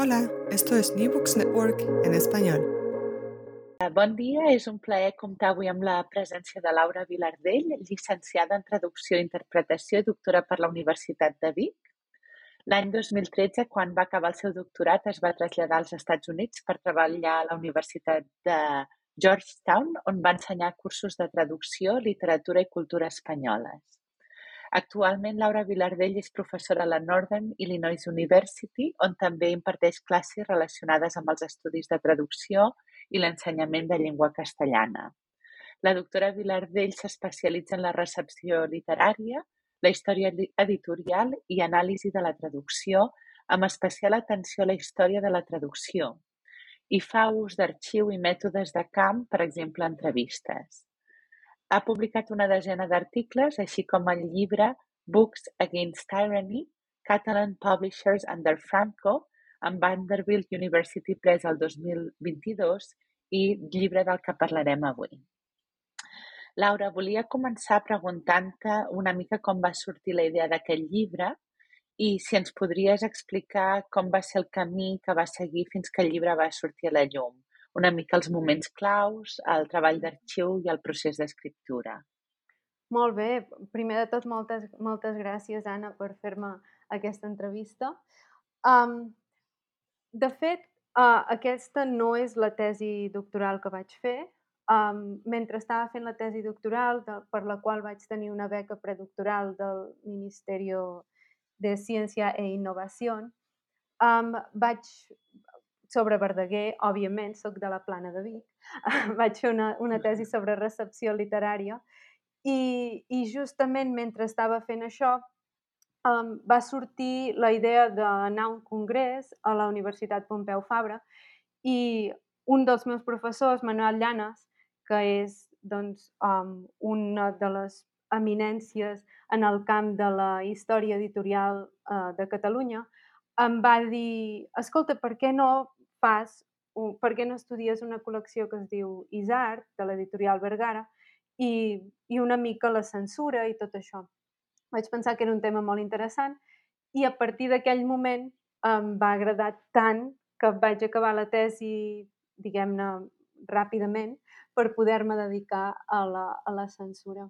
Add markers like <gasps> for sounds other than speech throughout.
Hola, esto es New Books Network en español. Bon dia, és un plaer comptar avui amb la presència de Laura Vilardell, llicenciada en Traducció i Interpretació i doctora per la Universitat de Vic. L'any 2013, quan va acabar el seu doctorat, es va traslladar als Estats Units per treballar a la Universitat de Georgetown, on va ensenyar cursos de traducció, literatura i cultura espanyoles. Actualment, Laura Vilardell és professora a la Northern Illinois University, on també imparteix classes relacionades amb els estudis de traducció i l'ensenyament de llengua castellana. La doctora Vilardell s'especialitza en la recepció literària, la història editorial i anàlisi de la traducció, amb especial atenció a la història de la traducció, i fa ús d'arxiu i mètodes de camp, per exemple, entrevistes. Ha publicat una desena d'articles, així com el llibre Books Against Tyranny, Catalan Publishers Under Franco, amb Vanderbilt University Press el 2022 i llibre del que parlarem avui. Laura, volia començar preguntant-te una mica com va sortir la idea d'aquest llibre i si ens podries explicar com va ser el camí que va seguir fins que el llibre va sortir a la llum. Una mica els moments claus, el treball d'arxiu i el procés d'escriptura. Molt bé. Primer de tot, moltes, moltes gràcies, Anna, per fer-me aquesta entrevista. Um, de fet, uh, aquesta no és la tesi doctoral que vaig fer, Um, mentre estava fent la tesi doctoral, de, per la qual vaig tenir una beca predoctoral del Ministeri de Ciència e Innovació, um, vaig, sobre Verdaguer, òbviament, sóc de la Plana de Vic, <laughs> vaig fer una, una tesi sobre recepció literària. I, i justament mentre estava fent això um, va sortir la idea d'anar a un congrés a la Universitat Pompeu Fabra i un dels meus professors, Manuel Llanes, que és doncs, um, una de les eminències en el camp de la història editorial uh, de Catalunya, em va dir, escolta, per què no fas, per què no estudies una col·lecció que es diu Isart, de l'editorial Vergara, i, i una mica la censura i tot això. Vaig pensar que era un tema molt interessant i a partir d'aquell moment em va agradar tant que vaig acabar la tesi, diguem-ne, ràpidament per poder-me dedicar a la, a la censura.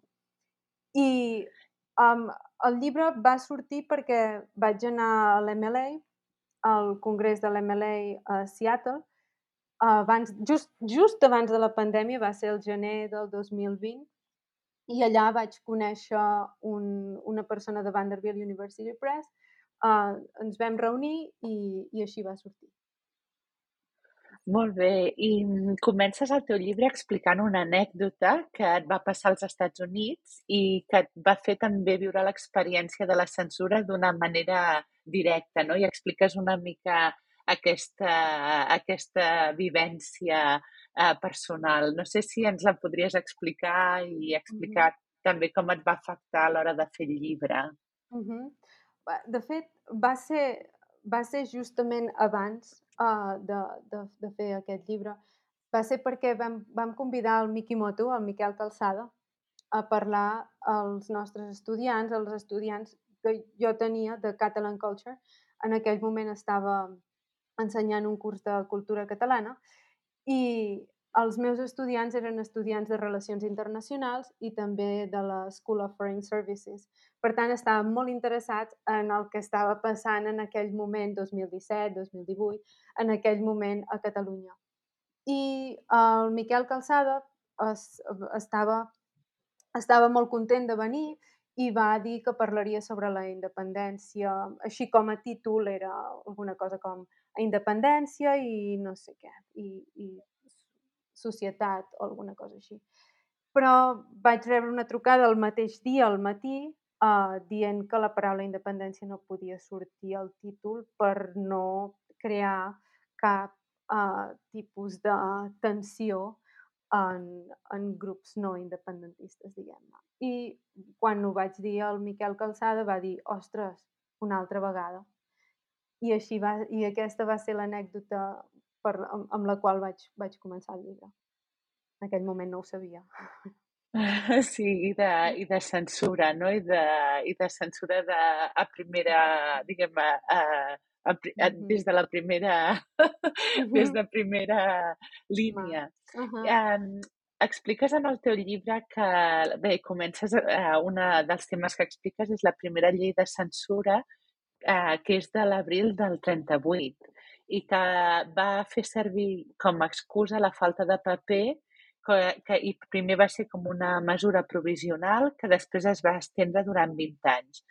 I um, el llibre va sortir perquè vaig anar a l'MLA, al congrés de l'MLA a Seattle, abans, just, just abans de la pandèmia, va ser el gener del 2020, i allà vaig conèixer un, una persona de Vanderbilt University Press, uh, ens vam reunir i, i així va sortir. Molt bé. I comences el teu llibre explicant una anècdota que et va passar als Estats Units i que et va fer també viure l'experiència de la censura d'una manera directa, no? I expliques una mica aquesta, aquesta vivència eh, personal. No sé si ens la podries explicar i explicar mm -hmm. també com et va afectar a l'hora de fer el llibre. Mm -hmm. De fet, va ser va ser justament abans uh, de, de, de fer aquest llibre. Va ser perquè vam, vam convidar el Mikimoto, el Miquel Calçada, a parlar als nostres estudiants, als estudiants que jo tenia de Catalan Culture. En aquell moment estava ensenyant un curs de cultura catalana i els meus estudiants eren estudiants de Relacions Internacionals i també de la School of Foreign Services. Per tant, estaven molt interessats en el que estava passant en aquell moment, 2017, 2018, en aquell moment a Catalunya. I el Miquel Calçada es, estava, estava molt content de venir i va dir que parlaria sobre la independència, així com a títol era alguna cosa com independència i no sé què, i, i societat o alguna cosa així. Però vaig rebre una trucada el mateix dia, al matí, uh, dient que la paraula independència no podia sortir al títol per no crear cap uh, tipus de tensió en, en grups no independentistes, diguem-ne. I quan ho vaig dir al Miquel Calçada va dir, ostres, una altra vegada. I, així va, i aquesta va ser l'anècdota per, amb, amb la qual vaig, vaig començar el llibre. En aquell moment no ho sabia. <laughs> Sí, i de, i de censura, no? I de, i de censura de, a primera, diguem, a, a, a, a, des de la primera, <laughs> des de primera línia. Uh -huh. um, expliques en el teu llibre que, bé, comences, uh, una dels temes que expliques és la primera llei de censura, uh, que és de l'abril del 38 i que va fer servir com a excusa la falta de paper que, que i primer va ser com una mesura provisional que després es va estendre durant 20 anys.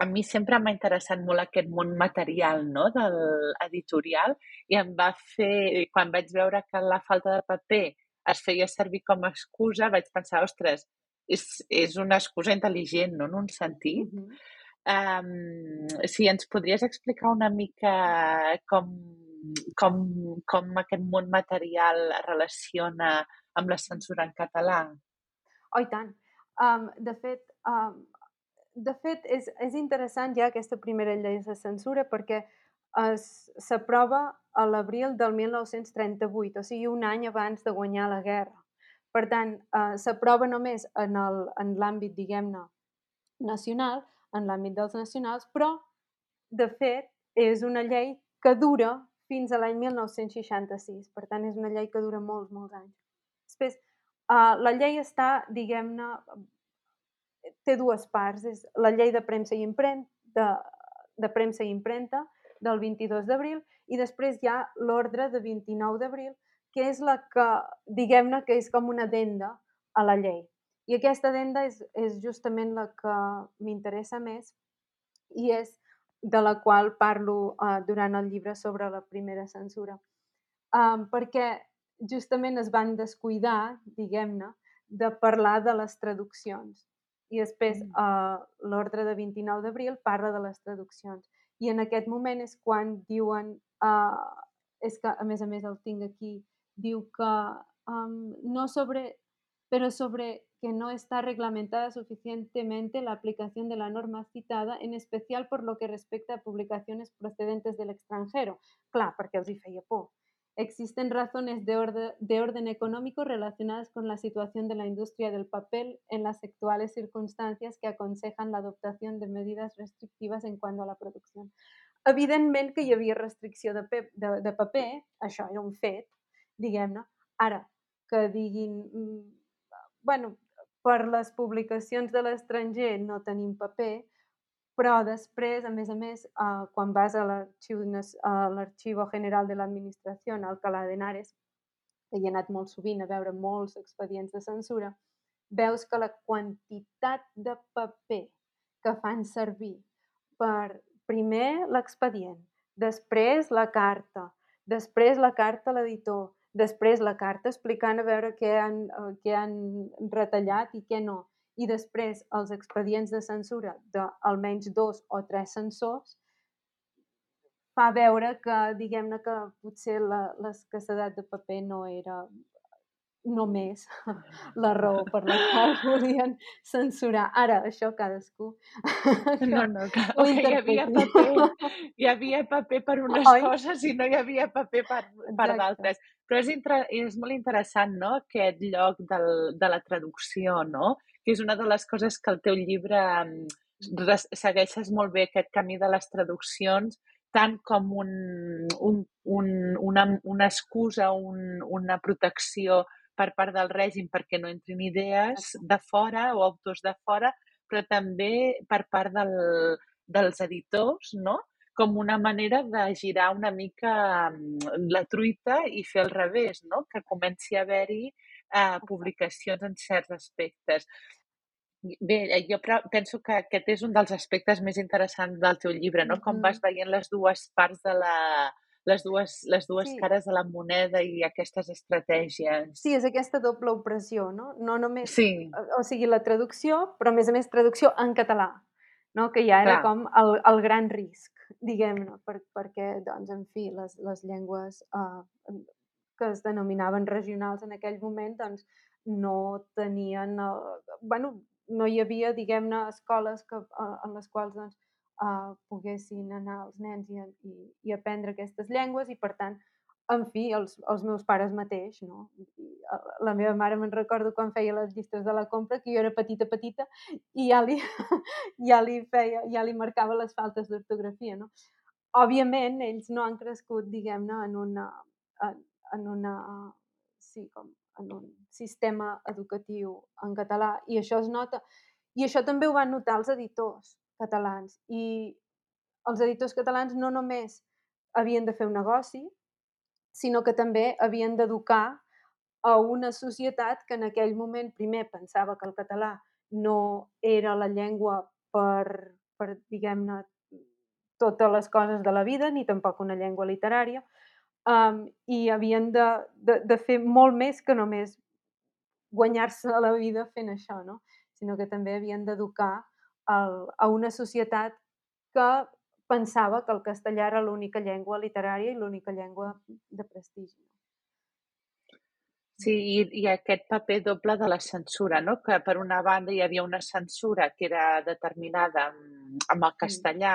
A mi sempre m'ha interessat molt aquest món material no? de l'editorial i em va fer, quan vaig veure que la falta de paper es feia servir com a excusa, vaig pensar, ostres, és, és una excusa intel·ligent, no? en un sentit. Uh -huh Um, si ens podries explicar una mica com, com, com aquest món material es relaciona amb la censura en català? Oh, i tant. Um, de fet, um, de fet és, és interessant ja aquesta primera llei de censura perquè s'aprova a l'abril del 1938, o sigui, un any abans de guanyar la guerra. Per tant, uh, s'aprova només en l'àmbit, diguem-ne, nacional, en l'àmbit dels nacionals, però, de fet, és una llei que dura fins a l'any 1966. Per tant, és una llei que dura molts, molts anys. Després, uh, la llei està, diguem-ne, té dues parts. És la llei de premsa i impremta, de, de premsa i impremta del 22 d'abril i després hi ha l'ordre de 29 d'abril, que és la que, diguem-ne, que és com una denda a la llei. I aquesta adenda és, és justament la que m'interessa més i és de la qual parlo uh, durant el llibre sobre la primera censura. Um, perquè justament es van descuidar, diguem-ne, de parlar de les traduccions. I després uh, l'ordre de 29 d'abril parla de les traduccions. I en aquest moment és quan diuen, uh, és que a més a més el tinc aquí, diu que um, no sobre, però sobre que no está reglamentada suficientemente la aplicación de la norma citada, en especial por lo que respecta a publicaciones procedentes del extranjero. Clar, perquè els hi feia por. Existen razones de orden, de orden económico relacionadas con la situación de la industria del papel en las actuales circunstancias que aconsejan la adoptación de medidas restrictivas en cuanto a la producción. Evidentment que hi havia restricció de, pe de, de paper, això era un fet, diguem-ne. Ara, que diguin, mm, bueno, per les publicacions de l'estranger no tenim paper, però després, a més a més, uh, quan vas a l'Arxiu General de l'Administració, a Alcalá de Henares, que hi he anat molt sovint a veure molts expedients de censura, veus que la quantitat de paper que fan servir per primer l'expedient, després la carta, després la carta a l'editor, després la carta explicant a veure què han, eh, què han retallat i què no. I després els expedients de censura d'almenys dos o tres censors fa veure que, diguem-ne, que potser l'escassedat de paper no era només la raó per la qual <laughs> volien censurar. Ara, això cadascú... <laughs> No, no, que, que hi havia paper, hi havia paper per unes Oi? coses i no hi havia paper per, per d'altres. Però és, inter, és molt interessant, no?, aquest lloc del, de la traducció, no?, que és una de les coses que el teu llibre mm, segueixes molt bé, aquest camí de les traduccions, tant com un, un, un, una, una excusa, un, una protecció per part del règim perquè no entrin idees de fora o autors de fora, però també per part del, dels editors, no? com una manera de girar una mica mm, la truita i fer al revés, no? que comenci a haver-hi eh, publicacions en certs aspectes. Bé, jo penso que aquest és un dels aspectes més interessants del teu llibre, no? Com vas veient les dues parts de la, les dues, les dues sí. cares de la moneda i aquestes estratègies. Sí, és aquesta doble opressió, no? No només... Sí. O sigui, la traducció, però a més a més traducció en català, no? Que ja era Clar. com el, el gran risc, diguem-ne, per, perquè, doncs, en fi, les, les llengües eh, que es denominaven regionals en aquell moment, doncs, no tenien... Eh, bueno, no hi havia, diguem-ne, escoles que, eh, en les quals doncs, eh, poguessin anar els nens i, i, i aprendre aquestes llengües i, per tant, en fi, els, els meus pares mateix, no? La meva mare me'n recordo quan feia les llistes de la compra, que jo era petita, petita, i ja li, <laughs> ja li feia, ja li marcava les faltes d'ortografia, no? Òbviament, ells no han crescut, diguem-ne, en una, en, en una, sí, com en un sistema educatiu en català i això es nota. I això també ho van notar els editors catalans. I els editors catalans no només havien de fer un negoci, sinó que també havien d'educar a una societat que en aquell moment primer pensava que el català no era la llengua per, per diguem-ne, totes les coses de la vida, ni tampoc una llengua literària, um, i havien de, de, de fer molt més que només guanyar-se la vida fent això, no? sinó que també havien d'educar a una societat que pensava que el castellà era l'única llengua literària i l'única llengua de prestigi. Sí, i, i aquest paper doble de la censura, no? que per una banda hi havia una censura que era determinada amb, amb el castellà,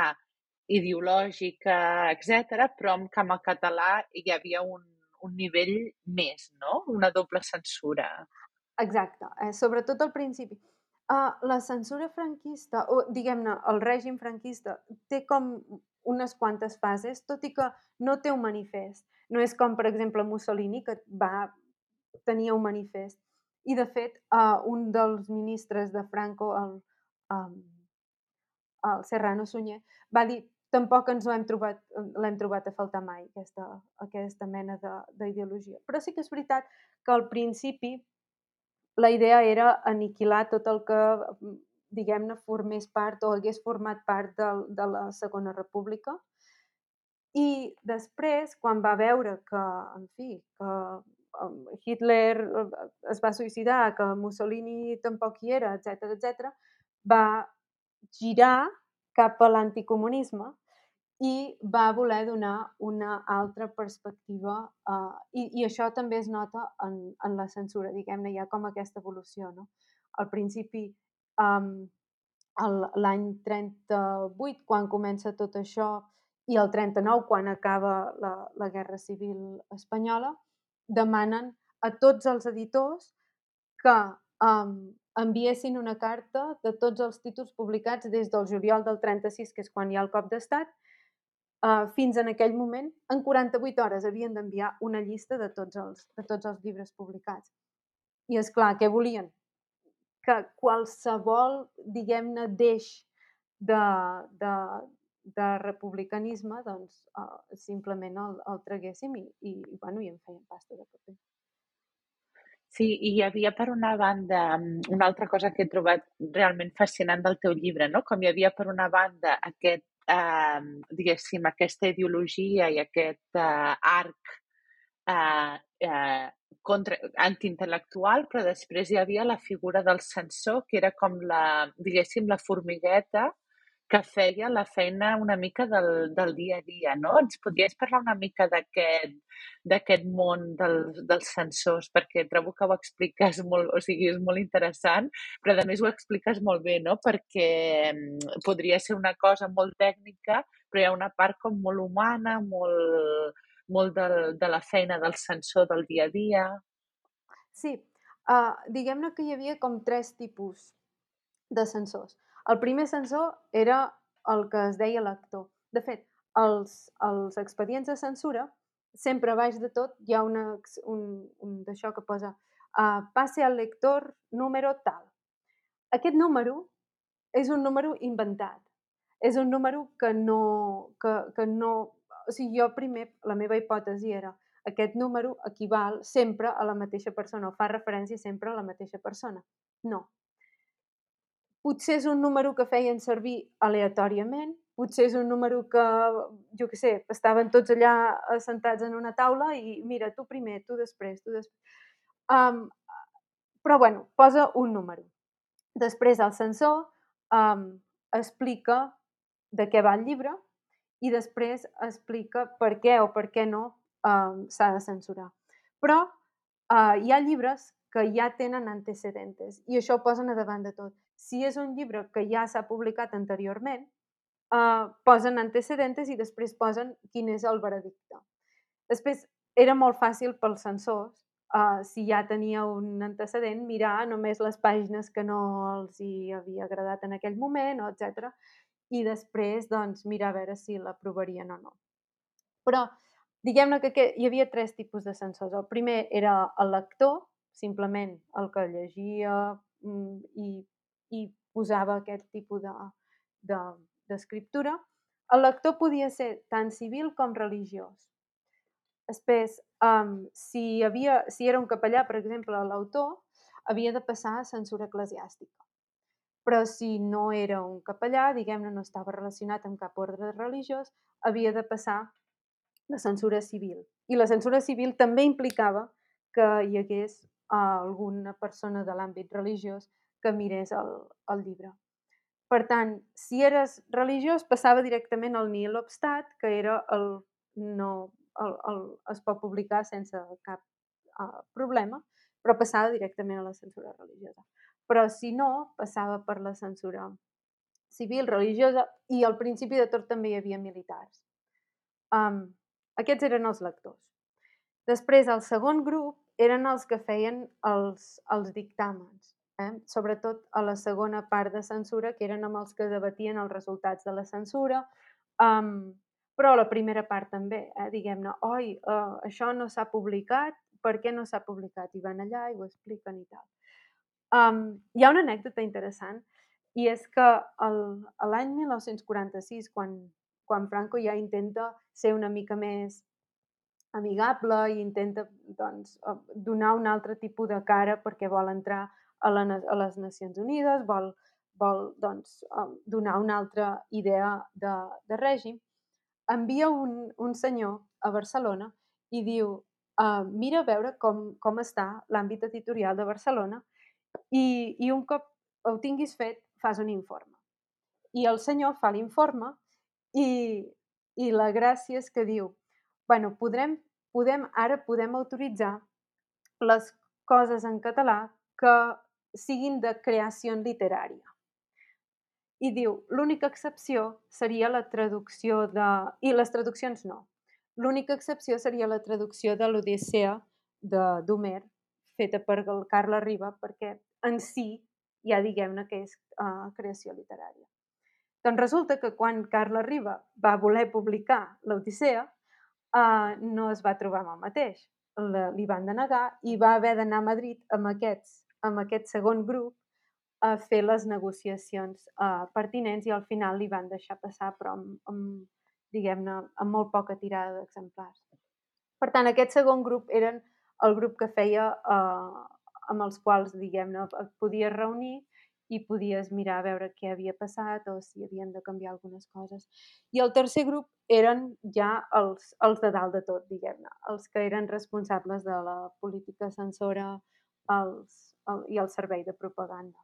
ideològica, etc, però amb, que amb el català hi havia un, un nivell més, no? una doble censura. Exacte, eh, sobretot al principi. Uh, la censura franquista, o diguem-ne, el règim franquista, té com unes quantes fases, tot i que no té un manifest. No és com, per exemple, Mussolini, que va tenir un manifest. I, de fet, uh, un dels ministres de Franco, el, um, el Serrano Sunyer, va dir tampoc ens l'hem trobat, l'hem trobat a faltar mai, aquesta, aquesta mena d'ideologia. Però sí que és veritat que al principi la idea era aniquilar tot el que, mm, diguem-ne, formés part o hagués format part de, de la Segona República. I després, quan va veure que, en fi, que Hitler eh, es va suïcidar, que Mussolini tampoc hi era, etc etc, va girar cap a l'anticomunisme i va voler donar una altra perspectiva uh, i, i això també es nota en, en la censura, diguem-ne, hi ha com aquesta evolució, no? Al principi, um, l'any 38, quan comença tot això, i el 39, quan acaba la, la Guerra Civil Espanyola, demanen a tots els editors que um, enviessin una carta de tots els títols publicats des del juliol del 36, que és quan hi ha el cop d'estat, Uh, fins en aquell moment, en 48 hores havien d'enviar una llista de tots, els, de tots els llibres publicats. I és clar, què volien? Que qualsevol, diguem-ne, deix de, de, de republicanisme, doncs, uh, simplement el, el traguéssim i, i, i, bueno, i en feien pasta de paper. Sí, i hi havia per una banda una altra cosa que he trobat realment fascinant del teu llibre, no? com hi havia per una banda aquest eh, diguéssim, aquesta ideologia i aquest eh, arc eh, eh, contra, antiintel·lectual, però després hi havia la figura del censor, que era com la, diguéssim, la formigueta que feia la feina una mica del, del dia a dia, no? Ens podries parlar una mica d'aquest món del, dels sensors, perquè trobo que ho expliques <laughs> molt, o sigui, és molt interessant, però a més ho expliques molt bé, no? Perquè mm, podria ser una cosa molt tècnica, però hi ha una part com molt humana, molt, molt del, de la feina del sensor del dia a dia. Sí, uh, diguem-ne que hi havia com tres tipus de sensors. El primer sensor era el que es deia lector. De fet, els, els expedients de censura, sempre a baix de tot hi ha una, un, un d'això que posa uh, passe al lector número tal. Aquest número és un número inventat. És un número que no, que, que no... O sigui, jo primer, la meva hipòtesi era aquest número equival sempre a la mateixa persona o fa referència sempre a la mateixa persona. No, potser és un número que feien servir aleatòriament, potser és un número que, jo què sé, estaven tots allà assentats en una taula i mira, tu primer, tu després, tu després... Um, però, bueno, posa un número. Després el sensor um, explica de què va el llibre i després explica per què o per què no um, s'ha de censurar. Però uh, hi ha llibres que ja tenen antecedentes i això ho posen a davant de tot. Si és un llibre que ja s'ha publicat anteriorment, eh, posen antecedentes i després posen quin és el veredicte. Després, era molt fàcil pels censors, eh, si ja tenia un antecedent, mirar només les pàgines que no els hi havia agradat en aquell moment, o etc. I després, doncs, mirar a veure si l'aprovarien o no. Però, diguem-ne que hi havia tres tipus de censors. El primer era el lector, simplement el que llegia mm, i i posava aquest tipus d'escriptura, de, de, el lector podia ser tant civil com religiós. Després, um, si, havia, si era un capellà, per exemple, l'autor, havia de passar a censura eclesiàstica. Però si no era un capellà, diguem-ne, no estava relacionat amb cap ordre religiós, havia de passar la censura civil. I la censura civil també implicava que hi hagués uh, alguna persona de l'àmbit religiós que mirés el, el llibre. Per tant, si eres religiós, passava directament al nihil obstat, que era el no el, el, es pot publicar sense cap uh, problema, però passava directament a la censura religiosa. Però si no, passava per la censura civil, religiosa i al principi de tot també hi havia militars. Um, aquests eren els lectors. Després, el segon grup eren els que feien els, els dictàmens eh? sobretot a la segona part de censura, que eren amb els que debatien els resultats de la censura, um, però la primera part també, eh? diguem-ne, oi, uh, això no s'ha publicat, per què no s'ha publicat? I van allà i ho expliquen i tal. Um, hi ha una anècdota interessant i és que l'any 1946, quan, quan Franco ja intenta ser una mica més amigable i intenta doncs, donar un altre tipus de cara perquè vol entrar a, la, a les Nacions Unides, vol, vol doncs, donar una altra idea de, de règim, envia un, un senyor a Barcelona i diu uh, mira a veure com, com està l'àmbit editorial de Barcelona i, i un cop ho tinguis fet, fas un informe. I el senyor fa l'informe i, i la gràcia és que diu bueno, podrem, podem, ara podem autoritzar les coses en català que siguin de creació literària. I diu, l'única excepció seria la traducció de... I les traduccions no. L'única excepció seria la traducció de l'Odissea d'Homer, feta per el Carles Riba, perquè en si ja diguem-ne que és uh, creació literària. Doncs resulta que quan Carles Riba va voler publicar l'Odissea, uh, no es va trobar amb el mateix. li van denegar i va haver d'anar a Madrid amb aquests amb aquest segon grup a fer les negociacions uh, pertinents i al final li van deixar passar, però amb, amb diguem-ne, amb molt poca tirada d'exemplars. Per tant, aquest segon grup eren el grup que feia uh, amb els quals, diguem-ne, et podies reunir i podies mirar a veure què havia passat o si havien de canviar algunes coses. I el tercer grup eren ja els, els de dalt de tot, diguem-ne, els que eren responsables de la política censora, els, el, i el servei de propaganda.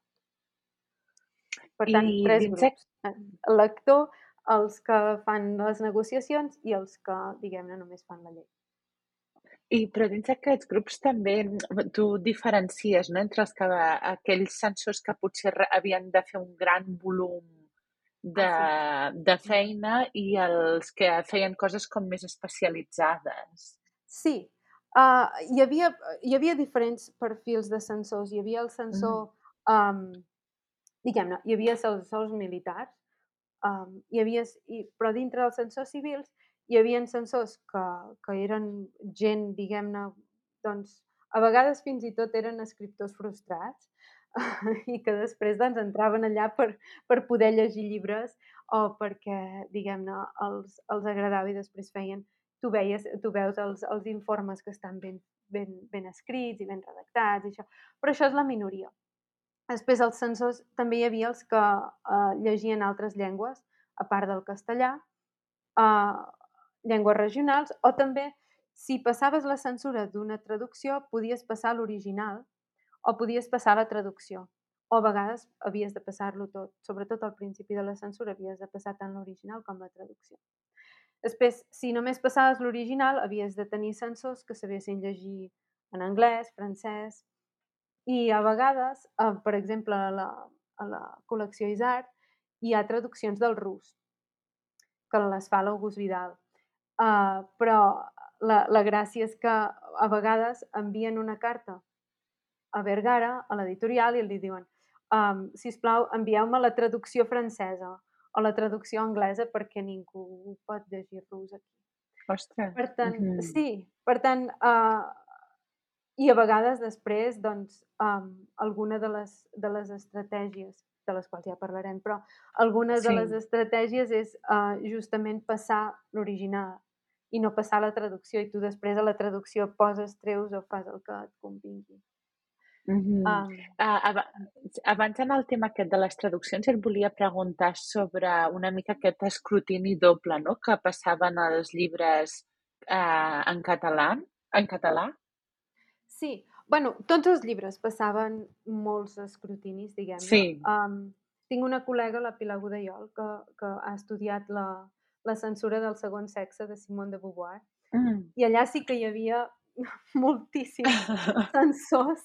Per tant, I tres grups. Eh, El lector, els que fan les negociacions i els que, diguem-ne, només fan la llei. I però dins d'aquests grups també tu diferencies no, entre els que, aquells censors que potser havien de fer un gran volum de, de feina i els que feien coses com més especialitzades. Sí, uh, hi, havia, hi havia diferents perfils de censors. Hi havia el censor, um, diguem-ne, hi havia censors militars, um, hi havia, i, però dintre dels censors civils hi havia censors que, que eren gent, diguem-ne, doncs, a vegades fins i tot eren escriptors frustrats <laughs> i que després doncs, entraven allà per, per poder llegir llibres o perquè, diguem-ne, els, els agradava i després feien tu, veies, tu veus els, els informes que estan ben, ben, ben escrits i ben redactats i això. Però això és la minoria. Després, els censors, també hi havia els que uh, llegien altres llengües, a part del castellà, uh, llengües regionals, o també, si passaves la censura d'una traducció, podies passar l'original o podies passar la traducció. O a vegades havies de passar-lo tot. Sobretot al principi de la censura havies de passar tant l'original com la traducció. Després, si només passaves l'original, havies de tenir censors que sabessin llegir en anglès, francès, i a vegades, eh, per exemple, a la, a la col·lecció Isart, hi ha traduccions del rus, que les fa l'August Vidal. Uh, però la, la gràcia és que a vegades envien una carta a Vergara, a l'editorial, i li diuen um, si us plau, envieu-me la traducció francesa o la traducció anglesa perquè ningú pot llegir rus aquí. Ostres. Per tant, Mhm. sí, per tant, uh, i a vegades després, doncs, um, alguna de les, de les estratègies, de les quals ja parlarem, però algunes de Sí. les estratègies és uh, justament passar l'original i no passar la traducció i tu després a la traducció poses, treus o fas el que et convingui. Mhm. Um, Ah, aba- abans d'anar al tema aquest de les traduccions, et volia preguntar sobre una mica aquest escrutini doble, no?, que passaven els llibres eh, en català, en català. Sí, bueno, tots els llibres passaven molts escrutinis, diguem-ne. Sí. Um, tinc una col·lega, la Pilar Godellol, que, que ha estudiat la, la censura del segon sexe de Simone de Beauvoir, Mm. i allà sí que hi havia <laughs> moltíssims <laughs> censors,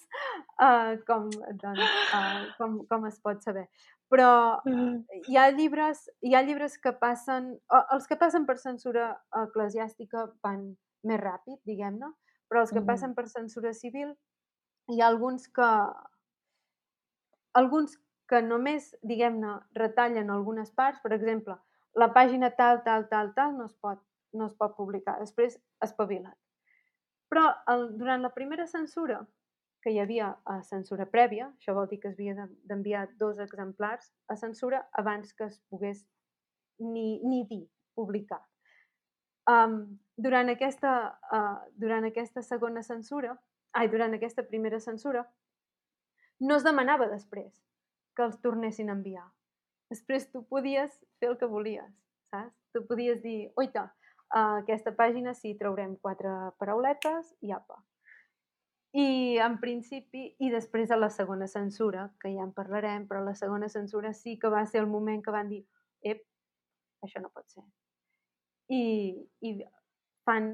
uh, com, doncs, uh, com, com es pot saber. Però hi ha llibres, hi ha llibres que passen, o, els que passen per censura eclesiàstica van més ràpid, diguem-ne, però els que Mhm. passen per censura civil hi ha alguns que alguns que només, diguem-ne, retallen algunes parts, per exemple, la pàgina tal, tal, tal, tal no es pot, no es pot publicar, després espavila't. Però el, durant la primera censura, que hi havia a censura prèvia, això vol dir que es havia de- d'enviar dos exemplars a censura abans que es pogués ni, ni dir, publicar. Um, durant, aquesta, uh, durant aquesta segona censura, ai, durant aquesta primera censura, no es demanava després que els tornessin a enviar. Després tu podies fer el que volies, saps? Tu podies dir, oita, a aquesta pàgina sí traurem quatre parauletes i apa. I en principi, i després a la segona censura, que ja en parlarem, però la segona censura sí que va ser el moment que van dir, ep, això no pot ser. I, i fan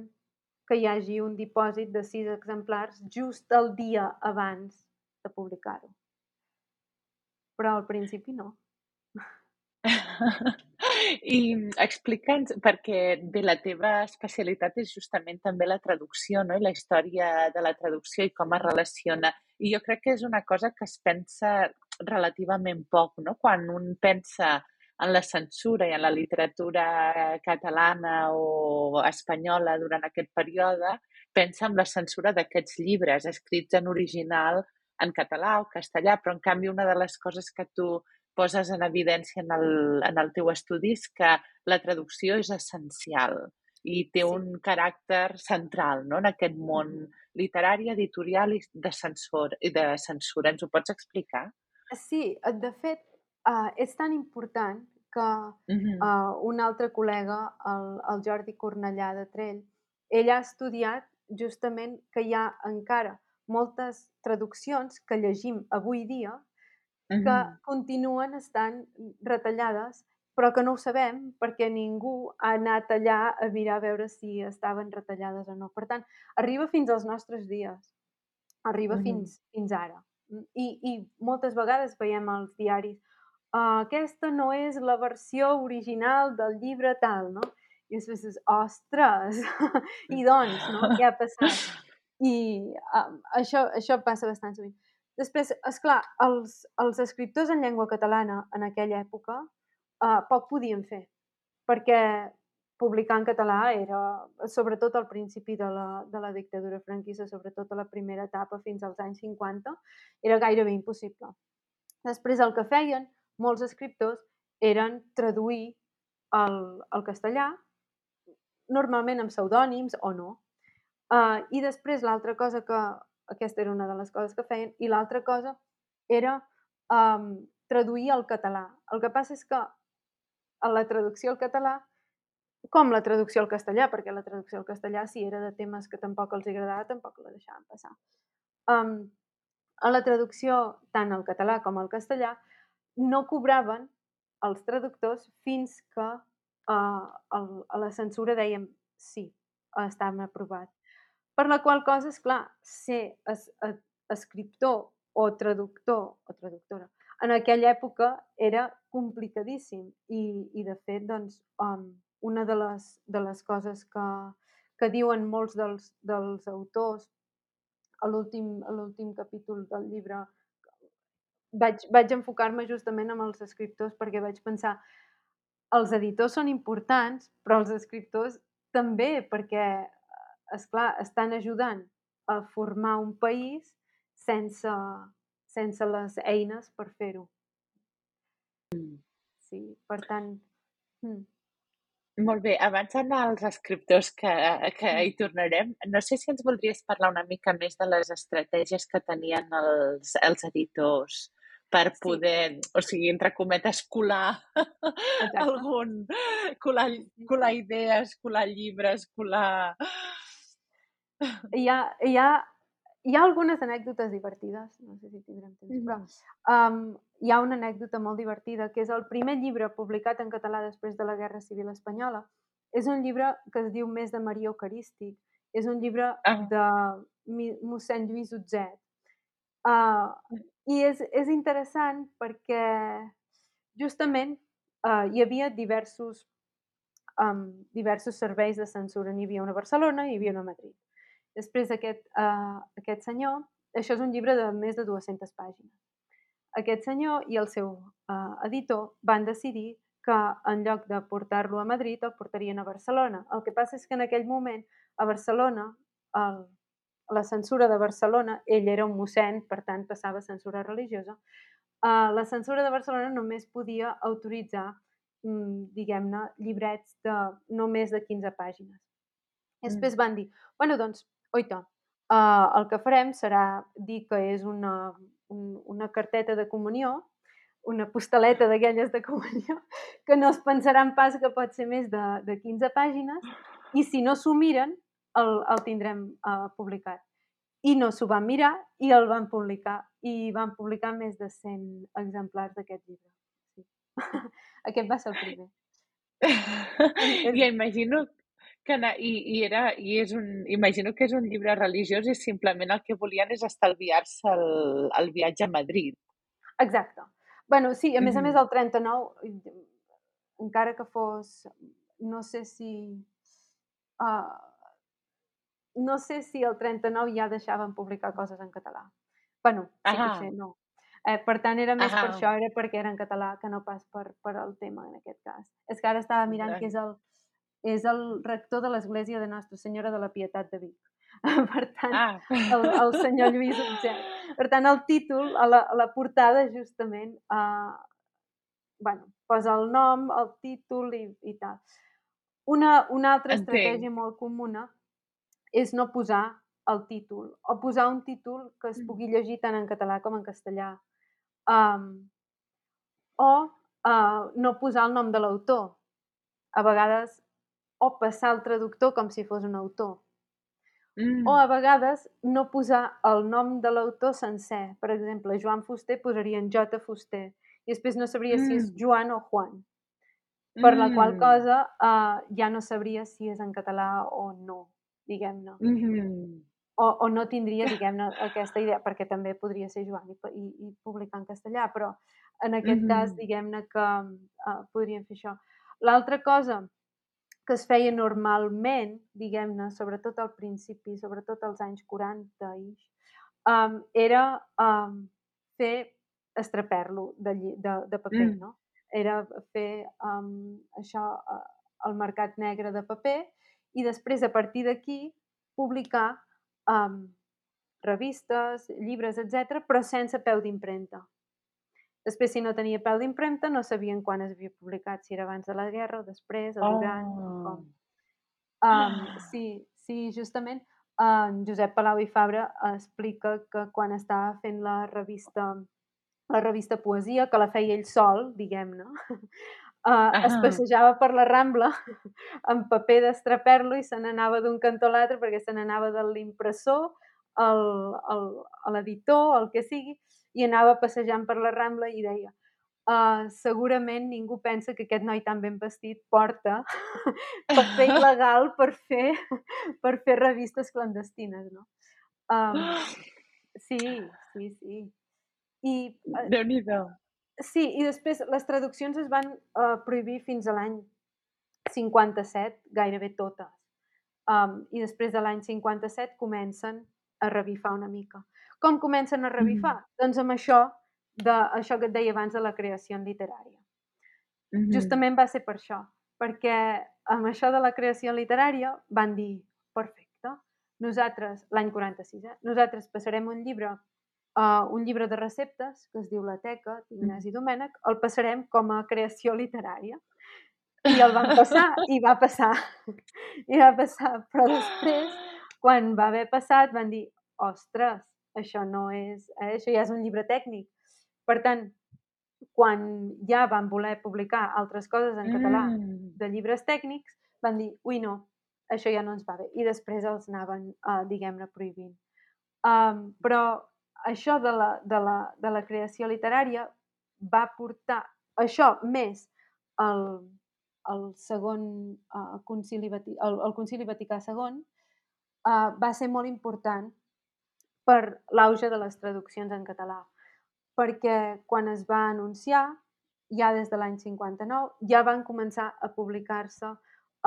que hi hagi un dipòsit de sis exemplars just el dia abans de publicar-ho. Però al principi no. <laughs> I explica'ns, perquè bé, la teva especialitat és justament també la traducció, no? I la història de la traducció i com es relaciona. I jo crec que és una cosa que es pensa relativament poc, no? Quan un pensa en la censura i en la literatura catalana o espanyola durant aquest període, pensa en la censura d'aquests llibres escrits en original en català o castellà, però en canvi una de les coses que tu poses en evidència en el, en el teu estudi és que la traducció és essencial i té Sí. un caràcter central no? en aquest món literari, editorial i de, censor, i de censura. Ens ho pots explicar? Sí, eh, de fet, uh, és tan important que uh, un altre col·lega, el, el Jordi Cornellà de Trell, ell ha estudiat justament que hi ha encara moltes traduccions que llegim avui dia uh -huh. continuen estant retallades, però que no ho sabem perquè ningú ha anat allà a mirar a veure si estaven retallades o no. Per tant, arriba fins als nostres dies, arriba uh -huh. fins, fins ara. I, I moltes vegades veiem als diaris uh, aquesta no és la versió original del llibre tal, no? I després dius, ostres, <laughs> i doncs, no? Què ha passat? I uh, això, això passa bastant sovint. Després, és clar, els, els escriptors en llengua catalana en aquella època eh, poc podien fer, perquè publicar en català era, sobretot al principi de la, de la dictadura franquista, sobretot a la primera etapa fins als anys 50, era gairebé impossible. Després el que feien molts escriptors eren traduir el, el castellà, normalment amb pseudònims o no. Uh, I després l'altra cosa que, aquesta era una de les coses que feien. I l'altra cosa era um, traduir al català. El que passa és que a la traducció al català, com la traducció al castellà, perquè la traducció al castellà, si era de temes que tampoc els agradava, tampoc la deixaven passar. Um, a la traducció, tant al català com al castellà, no cobraven els traductors fins que uh, el, a la censura dèiem sí, estava aprovat. Per la qual cosa, és clar, ser es, es, escriptor o traductor o traductora. En aquella època era complicadíssim i, i de fet, doncs, um, una de les, de les coses que, que diuen molts dels, dels autors a l'últim capítol del llibre vaig, vaig enfocar-me justament amb els escriptors perquè vaig pensar els editors són importants, però els escriptors també, perquè és clar, estan ajudant a formar un país sense, sense les eines per fer-ho. Sí, per tant... Mm. Molt bé, abans d'anar als escriptors que, que hi tornarem, no sé si ens voldries parlar una mica més de les estratègies que tenien els, els editors per poder, sí. o sigui, entre cometes, colar <laughs> Exacte. algun, colar, colar idees, colar llibres, colar hi ha, hi ha, hi ha algunes anècdotes divertides, no sé si tindrem temps, però um, hi ha una anècdota molt divertida, que és el primer llibre publicat en català després de la Guerra Civil Espanyola. És un llibre que es diu Més de Maria Eucarístic. És un llibre ah. de mossèn Lluís Utzet. Uh, I és, és interessant perquè justament uh, hi havia diversos, um, diversos serveis de censura. N'hi havia una a Barcelona i hi havia una a Madrid. Després aquest, uh, aquest senyor, això és un llibre de més de 200 pàgines. Aquest senyor i el seu uh, editor van decidir que en lloc de portar-lo a Madrid el portarien a Barcelona. El que passa és que en aquell moment a Barcelona, el, la censura de Barcelona, ell era un mossèn, per tant passava censura religiosa, uh, la censura de Barcelona només podia autoritzar, mm, diguem-ne, llibrets de no més de 15 pàgines. Mm. Després van dir, bueno, doncs oita, uh, el que farem serà dir que és una, un, una carteta de comunió, una postaleta d'aquelles de comunió, <laughs> que no es pensaran pas que pot ser més de, de 15 pàgines, i si no s'ho miren, el, el tindrem uh, publicat. I no s'ho van mirar i el van publicar. I van publicar més de 100 exemplars d'aquest llibre. Sí. <laughs> Aquest va ser el primer. <laughs> Ja imagino que na, i, i, era, i és un, imagino que és un llibre religiós i simplement el que volien és estalviar-se el, el viatge a Madrid. Exacte. bueno, sí, a més a més el 39, encara que fos, no sé si... Uh, no sé si el 39 ja deixaven publicar coses en català. bueno, sí que sé, no. Eh, per tant, era més Ahà. per això, era perquè era en català que no pas per, per el tema en aquest cas. És que ara estava mirant que és el és el rector de l'església de Nostra Senyora de la Pietat de Vic. <laughs> per tant, ah. el, el senyor Lluís Utgent. Per tant, el títol, a la, a la portada, justament, uh, bueno, posa el nom, el títol i, i tal. Una, una altra Entenc. estratègia molt comuna és no posar el títol, o posar un títol que es mm. pugui llegir tant en català com en castellà. Um, o uh, no posar el nom de l'autor. A vegades o passar el traductor com si fos un autor. Mm. O a vegades no posar el nom de l'autor sencer. Per exemple, Joan Fuster posarien J. Fuster i després no sabria mm. si és mm. Joan o Juan. Per mm. la qual mm. cosa uh, ja no sabria si és en català o no, diguem-ne. Mm -hmm. o, o no tindria, diguem-ne, aquesta idea, perquè també podria ser Joan i, i, i publicar en castellà, però en aquest mm -hmm. cas, diguem-ne que uh, podríem fer això. L'altra cosa que es feia normalment, diguem-ne, sobretot al principi, sobretot als anys 40 i um, era um, fer estraper-lo de, de, de paper, mm. no? Era fer um, això uh, al mercat negre de paper i després, a partir d'aquí, publicar um, revistes, llibres, etc, però sense peu d'impremta. Després, si no tenia pèl d'impremta, no sabien quan es havia publicat, si era abans de la guerra o després, o durant, oh. com. Um, <gasps> sí, sí, justament en uh, Josep Palau i Fabra explica que quan estava fent la revista la revista Poesia, que la feia ell sol, diguem-ne, uh, <laughs> uh es passejava per la Rambla <laughs> amb paper d'estraper-lo i se n'anava d'un cantó a l'altre perquè se n'anava de l'impressor l'editor, el que sigui, i anava passejant per la Rambla i deia uh, segurament ningú pensa que aquest noi tan ben vestit porta <laughs> paper <laughs> il·legal per fer, per fer revistes clandestines, no? Um, sí, sí, sí. I, uh, déu nhi Sí, i després les traduccions es van uh, prohibir fins a l'any 57, gairebé totes. Um, I després de l'any 57 comencen a revifar una mica. Com comencen a revifar? Mm. Doncs amb això, de, això que et deia abans de la creació literària. Mm -hmm. Justament va ser per això, perquè amb això de la creació literària van dir, perfecte, nosaltres, l'any 46, eh, nosaltres passarem un llibre, uh, un llibre de receptes, que es diu La Teca, d'Ignasi mm. Domènech, el passarem com a creació literària. I el van passar, i va passar, <laughs> i va passar, però després, quan va haver passat, van dir, ostres, això no és, eh, això ja és un llibre tècnic. Per tant, quan ja van voler publicar altres coses en català mm. de llibres tècnics, van dir, ui no, això ja no ens va bé. I després els anaven, uh, diguem-ne, prohibint. Um, però això de la, de, la, de la creació literària va portar, això més el, el segon uh, concili, el, el concili Vaticà II, uh, va ser molt important per l'auge de les traduccions en català. Perquè quan es va anunciar, ja des de l'any 59, ja van començar a publicar-se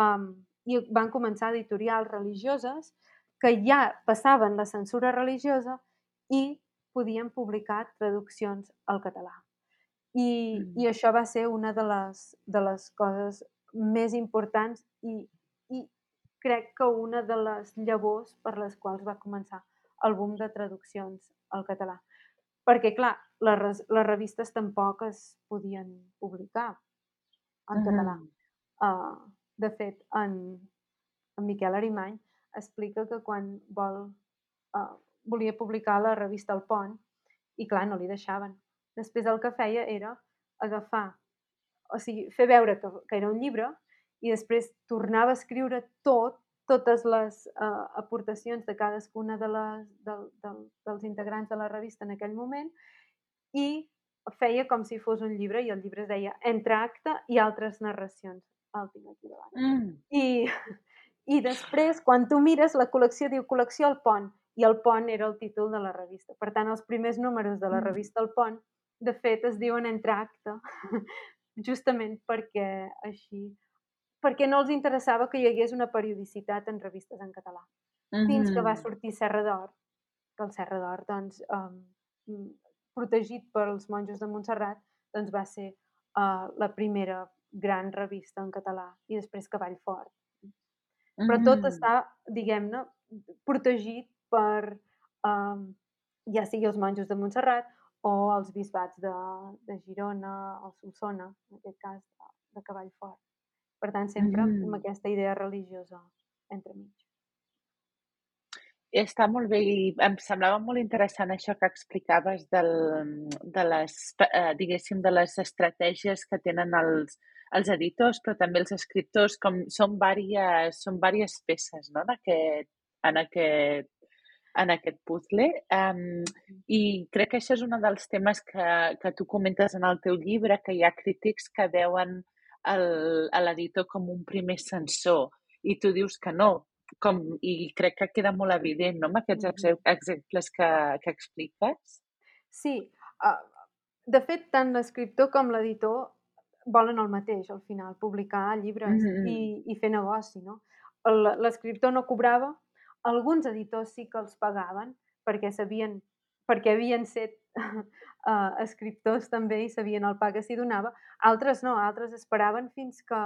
um, i van començar editorials religioses que ja passaven la censura religiosa i podien publicar traduccions al català. I, mm. i això va ser una de les, de les coses més importants i, crec que una de les llavors per les quals va començar el boom de traduccions al català. Perquè, clar, les, les revistes tampoc es podien publicar en uh -huh. català. Uh, de fet, en, en Miquel Arimany explica que quan vol, uh, volia publicar la revista El Pont, i clar, no li deixaven. Després el que feia era agafar, o sigui, fer veure que, que era un llibre i després tornava a escriure tot totes les uh, aportacions de cadascuna de les, de, de, dels integrants de la revista en aquell moment i feia com si fos un llibre i el llibre es deia Entre acte i altres narracions. El tinc aquí davant. Mm. I, I després, quan tu mires, la col·lecció diu Col·lecció El Pont i El Pont era el títol de la revista. Per tant, els primers números de la mm. revista El Pont, de fet, es diuen Entre acte, <laughs> justament perquè així perquè no els interessava que hi hagués una periodicitat en revistes en català. Mm -hmm. Fins que va sortir Serra d'Or, que el Serra d'Or, doncs, um, protegit pels monjos de Montserrat, doncs va ser uh, la primera gran revista en català i després Cavall Fort. Mm. Però tot està, diguem-ne, protegit per um, ja sigui els monjos de Montserrat o els bisbats de, de Girona o Solsona, en aquest cas de, de Cavall Fort. Per tant, sempre mm. amb aquesta idea religiosa entremig. Està molt bé i em semblava molt interessant això que explicaves del, de les, eh, diguéssim, de les estratègies que tenen els, els editors, però també els escriptors, com són vàries, són vàries peces no? d'aquest en aquest, en aquest puzzle. Um, I crec que això és un dels temes que, que tu comentes en el teu llibre, que hi ha crítics que veuen l'editor com un primer sensor i tu dius que no, com, i crec que queda molt evident no, amb aquests exemples que, que expliques. Sí, uh, de fet, tant l'escriptor com l'editor volen el mateix al final, publicar llibres mm -hmm. i, i fer negoci, no? L'escriptor no cobrava, alguns editors sí que els pagaven perquè sabien, perquè havien set uh, <laughs> escriptors també i sabien el pa que s'hi donava, altres no, altres esperaven fins que,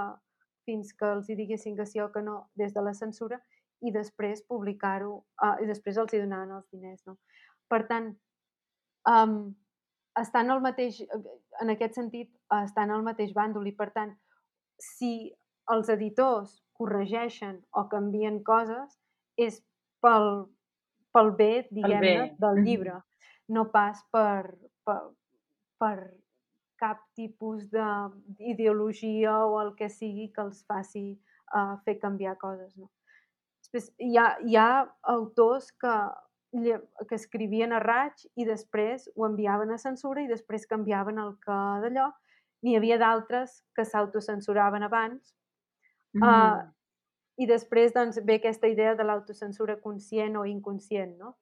fins que els hi diguessin que sí o que no des de la censura i després publicar-ho, uh, i després els hi donaven els diners, no? Per tant, um, estan al mateix, en aquest sentit, estan al mateix bàndol i, per tant, si els editors corregeixen o canvien coses, és pel, pel bé, diguem-ne, del llibre, no pas per, per, per cap tipus d'ideologia o el que sigui que els faci uh, fer canviar coses. No? Després, hi ha, hi ha autors que, que escrivien a raig i després ho enviaven a censura i després canviaven el que d'allò. N'hi havia d'altres que s'autocensuraven abans mm. uh, i després doncs, ve aquesta idea de l'autocensura conscient o inconscient, no?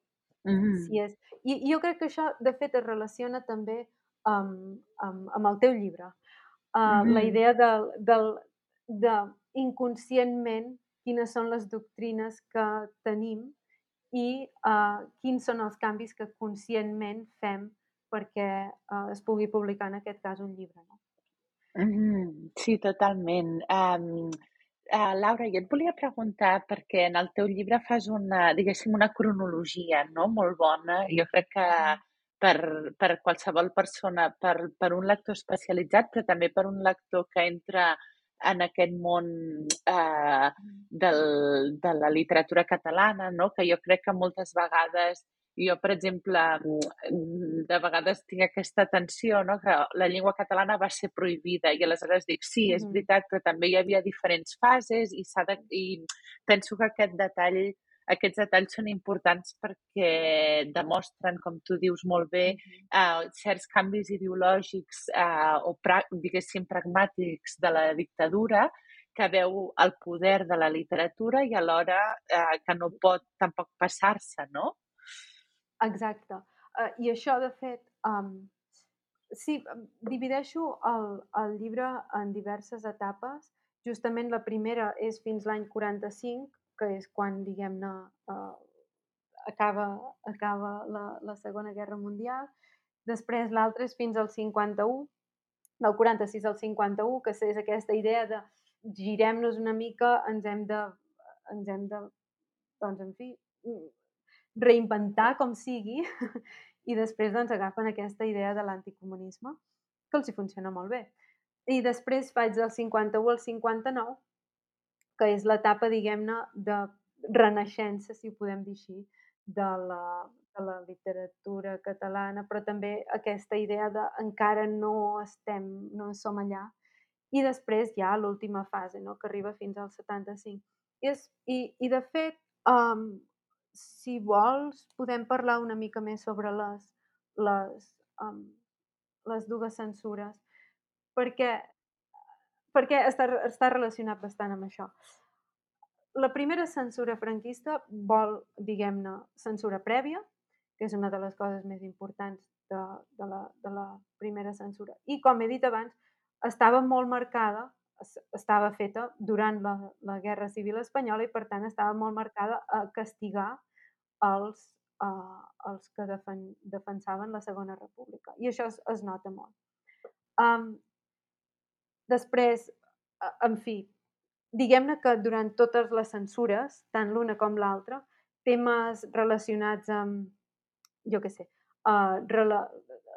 Mm. Si és... I, I jo crec que això, de fet, es relaciona també amb, amb, amb el teu llibre. Uh, mm. La idea del, del, de inconscientment quines són les doctrines que tenim i uh, quins són els canvis que conscientment fem perquè uh, es pugui publicar en aquest cas un llibre. No? Mm -hmm. Sí, totalment. Um, uh, Laura, jo et volia preguntar perquè en el teu llibre fas una, diguéssim, una cronologia no? molt bona. Jo crec que per, per qualsevol persona, per, per un lector especialitzat, però també per un lector que entra en aquest món eh, del, de la literatura catalana, no? que jo crec que moltes vegades, jo, per exemple, de vegades tinc aquesta tensió, no? que la llengua catalana va ser prohibida i aleshores dic, sí, és veritat, però també hi havia diferents fases i, de, i penso que aquest detall aquests detalls són importants perquè demostren, com tu dius molt bé, uh, certs canvis ideològics uh, o, pra diguéssim, pragmàtics de la dictadura que veu el poder de la literatura i alhora uh, que no pot tampoc passar-se, no? Exacte. Uh, I això, de fet, um, sí, divideixo el, el llibre en diverses etapes. Justament la primera és fins l'any 45, que és quan, diguem-ne, eh, acaba, acaba la, la Segona Guerra Mundial. Després l'altre és fins al 51, del 46 al 51, que és aquesta idea de girem-nos una mica, ens hem de, ens hem de, doncs, en fi, reinventar com sigui, <laughs> i després doncs, agafen aquesta idea de l'anticomunisme, que els hi funciona molt bé. I després faig del 51 al 59, que és l'etapa, diguem-ne, de renaixença, si ho podem dir així, de la, de la literatura catalana, però també aquesta idea de encara no estem, no som allà. I després ha l'última fase, no? que arriba fins al 75. I, és, i, i de fet, um, si vols, podem parlar una mica més sobre les, les, um, les dues censures, perquè perquè està, està relacionat bastant amb això. La primera censura franquista vol, diguem-ne, censura prèvia, que és una de les coses més importants de, de, la, de la primera censura. I, com he dit abans, estava molt marcada, estava feta durant la, la Guerra Civil Espanyola i, per tant, estava molt marcada a castigar els, uh, els que defen, defensaven la Segona República. I això es, es nota molt. Um, Després, en fi, diguem-ne que durant totes les censures, tant l'una com l'altra, temes relacionats amb, jo què sé, uh, rela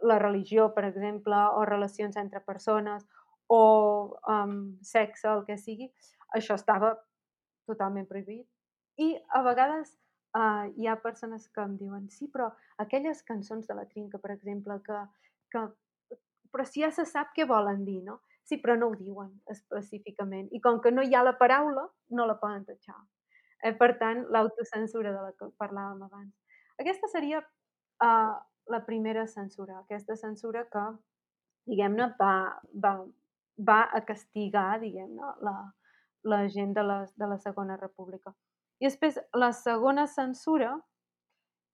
la religió, per exemple, o relacions entre persones, o um, sexe, el que sigui, això estava totalment prohibit. I a vegades uh, hi ha persones que em diuen sí, però aquelles cançons de la Trinca, per exemple, que, que però si ja se sap què volen dir, no? Sí, però no ho diuen específicament. I com que no hi ha la paraula, no la poden tatxar. Eh, per tant, l'autocensura de la que parlàvem abans. Aquesta seria uh, la primera censura, aquesta censura que, diguem-ne, va, va, va a castigar, diguem-ne, la, la gent de la, de la Segona República. I després, la segona censura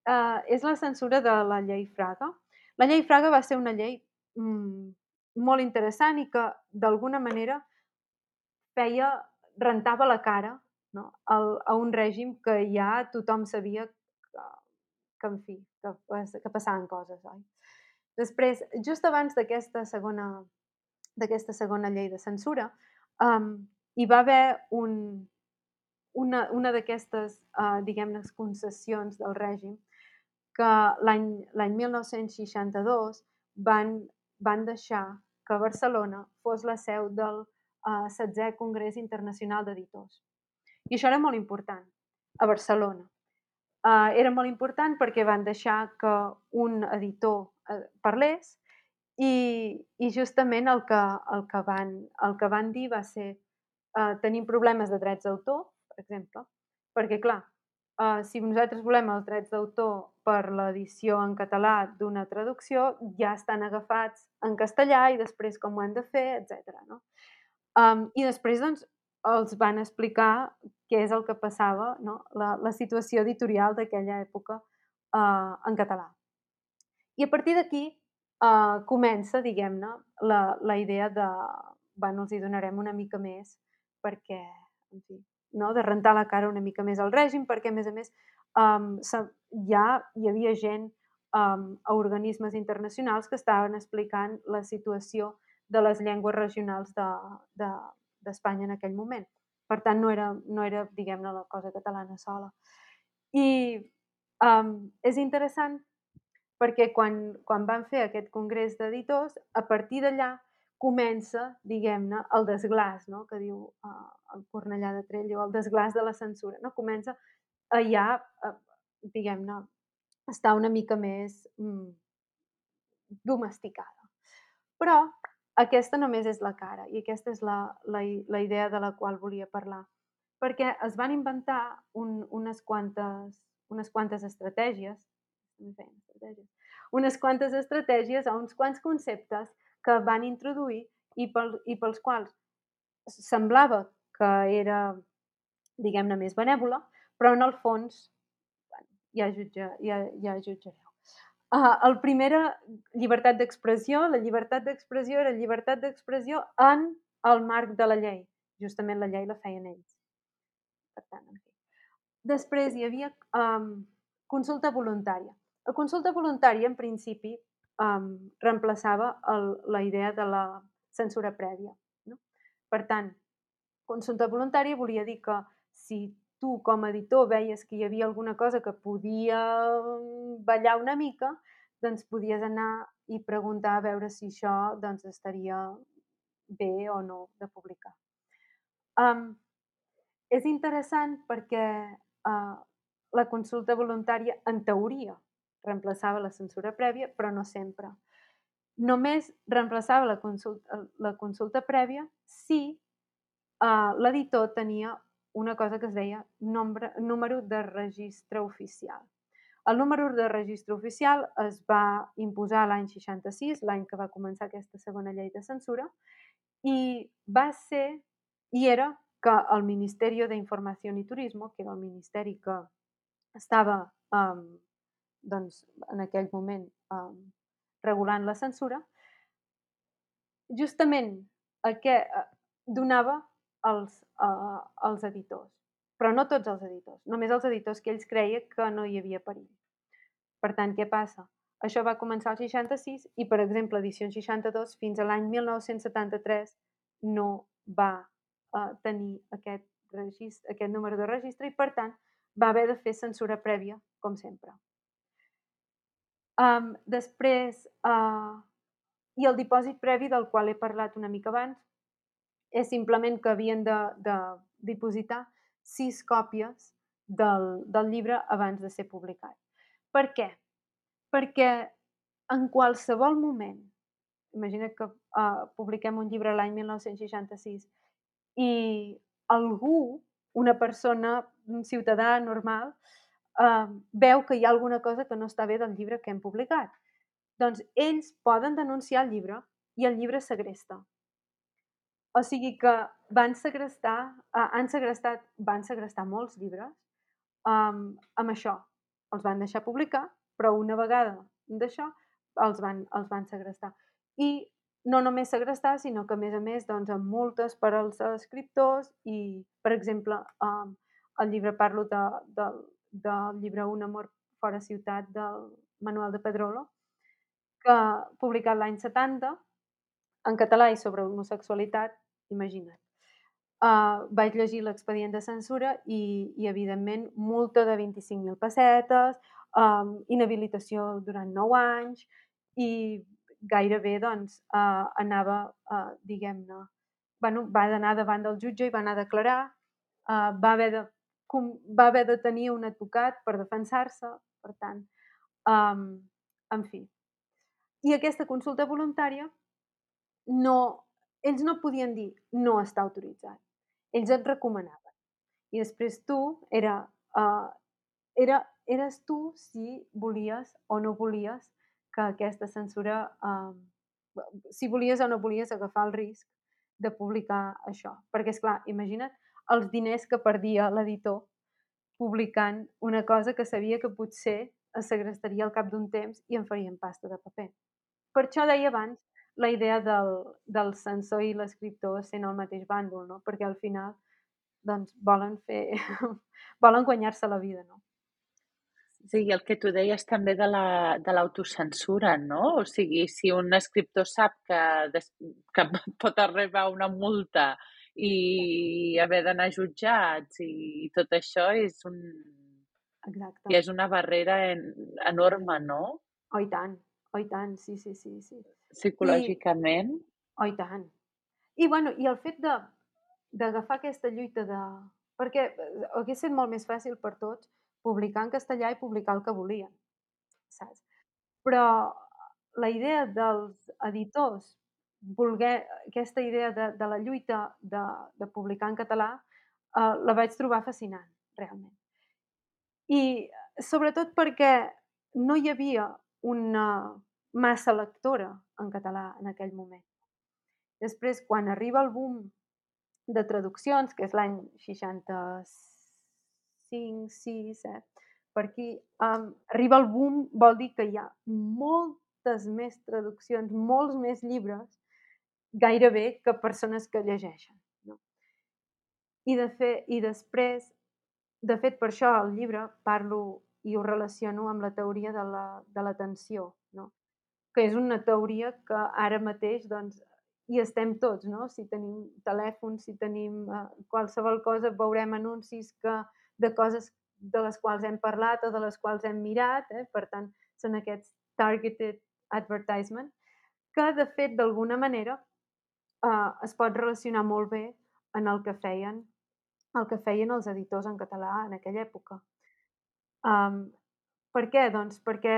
eh, és la censura de la llei Fraga. La llei Fraga va ser una llei mm, molt interessant i que, d'alguna manera, feia, rentava la cara no? El, a un règim que ja tothom sabia que, que en fi, que, que passaven coses, oi? Després, just abans d'aquesta segona, d'aquesta segona llei de censura, um, hi va haver un, una, una d'aquestes, uh, diguem-ne, concessions del règim que l'any 1962 van, van deixar que Barcelona fos la seu del uh, 16è Congrés Internacional d'Editors. I això era molt important, a Barcelona. Uh, era molt important perquè van deixar que un editor uh, parlés i, i justament el que, el, que van, el que van dir va ser uh, tenim problemes de drets d'autor, per exemple, perquè clar, uh, si nosaltres volem els drets d'autor per l'edició en català d'una traducció, ja estan agafats en castellà i després com ho hem de fer, etc. No? Um, I després doncs, els van explicar què és el que passava, no? la, la situació editorial d'aquella època uh, en català. I a partir d'aquí uh, comença, diguem-ne, la, la idea de, bueno, els hi donarem una mica més perquè, en fi, no? de rentar la cara una mica més al règim, perquè, a més a més, um, ja hi havia gent um, a organismes internacionals que estaven explicant la situació de les llengües regionals d'Espanya de, de, en aquell moment. Per tant, no era, no era diguem-ne, la cosa catalana sola. I um, és interessant perquè quan, quan van fer aquest congrés d'editors, a partir d'allà comença, diguem-ne, el desglàs, no? que diu uh, el Cornellà de Trello, el desglàs de la censura. No? Comença allà, uh, diguem-ne, està una mica més mm, domesticada. Però aquesta només és la cara i aquesta és la, la, la idea de la qual volia parlar. Perquè es van inventar un, unes, quantes, unes quantes estratègies, estratègies, unes quantes estratègies a uns quants conceptes que van introduir i, pel, i pels quals semblava que era, diguem-ne, més benèvola, però en el fons, ja, jutja, ja, ja jutjareu. Uh, el primer era llibertat d'expressió. La llibertat d'expressió era llibertat d'expressió en el marc de la llei. Justament la llei la feien ells. Per tant, en fi. Després hi havia um, consulta voluntària. La consulta voluntària, en principi, um, reemplaçava el, la idea de la censura prèvia. No? Per tant, consulta voluntària volia dir que si tu com a editor veies que hi havia alguna cosa que podia ballar una mica, doncs podies anar i preguntar a veure si això doncs, estaria bé o no de publicar. Um, és interessant perquè uh, la consulta voluntària, en teoria, reemplaçava la censura prèvia, però no sempre. Només reemplaçava la consulta, la consulta prèvia si uh, l'editor tenia una cosa que es deia nombre, número de registre oficial. El número de registre oficial es va imposar l'any 66, l'any que va començar aquesta segona llei de censura, i va ser, i era que el Ministeri d'Informació i Turisme, que era el ministeri que estava um, doncs, en aquell moment eh, regulant la censura, justament el que eh, donava als, eh, als editors. Però no tots els editors, només els editors que ells creia que no hi havia perill. Per tant, què passa? Això va començar al 66 i, per exemple, edició 62 fins a l'any 1973 no va eh, tenir aquest, registre, aquest número de registre i, per tant, va haver de fer censura prèvia, com sempre. Um, després, uh, i el dipòsit previ del qual he parlat una mica abans, és simplement que havien de, de dipositar sis còpies del, del llibre abans de ser publicat. Per què? Perquè en qualsevol moment, imagina que uh, publiquem un llibre l'any 1966 i algú, una persona un ciutadà normal eh, veu que hi ha alguna cosa que no està bé del llibre que hem publicat. Doncs ells poden denunciar el llibre i el llibre segresta. O sigui que van segrestar, uh, han segrestat, van segrestar molts llibres um, amb això. Els van deixar publicar, però una vegada d'això els van, els van segrestar. I no només segrestar, sinó que a més a més doncs, amb multes per als escriptors i, per exemple, um, el llibre parlo de, de, del llibre Un amor fora ciutat del Manuel de Pedrolo, que publicat l'any 70 en català i sobre homosexualitat imagina't. Uh, vaig llegir l'expedient de censura i, i, evidentment, multa de 25.000 pessetes, um, inhabilitació durant 9 anys i gairebé doncs, uh, anava, uh, diguem-ne, bueno, va anar davant del jutge i va anar a declarar, uh, va, haver de, com, va haver de tenir un advocat per defensar-se, per tant, um, en fi. I aquesta consulta voluntària no, ells no podien dir no està autoritzat. Ells et recomanaven. I després tu era, uh, era, eres tu si volies o no volies que aquesta censura, uh, si volies o no volies agafar el risc de publicar això. Perquè, és clar, imagina't els diners que perdia l'editor publicant una cosa que sabia que potser es segrestaria al cap d'un temps i en farien pasta de paper. Per això deia abans la idea del, del censor i l'escriptor sent el mateix bàndol, no? perquè al final doncs, volen fer, <laughs> volen guanyar-se la vida. No? Sí, i el que tu deies també de l'autocensura, la, de no? O sigui, si un escriptor sap que, des, que <laughs> pot arribar una multa i haver d'anar jutjats i tot això és un... Exacte. I és una barrera en, enorme, no? Oh, i tant, oh, i tant, sí, sí, sí. sí. Psicològicament? I, oh, i tant. I, bueno, i el fet d'agafar aquesta lluita de... Perquè eh, hagués estat molt més fàcil per tots publicar en castellà i publicar el que volien, saps? Però la idea dels editors, voler, aquesta idea de, de la lluita de, de publicar en català, eh, la vaig trobar fascinant, realment. I sobretot perquè no hi havia una, massa lectora en català en aquell moment. Després, quan arriba el boom de traduccions, que és l'any 65, 6, eh, per aquí, um, arriba el boom vol dir que hi ha moltes més traduccions, molts més llibres, gairebé que persones que llegeixen. No? I, de fe, I després, de fet, per això el llibre parlo i ho relaciono amb la teoria de l'atenció. La, no? que és una teoria que ara mateix doncs, hi estem tots, no? Si tenim telèfon, si tenim uh, qualsevol cosa, veurem anuncis que, de coses de les quals hem parlat o de les quals hem mirat, eh? per tant, són aquests targeted advertisement, que de fet, d'alguna manera, uh, es pot relacionar molt bé en el que feien el que feien els editors en català en aquella època. Um, per què? Doncs perquè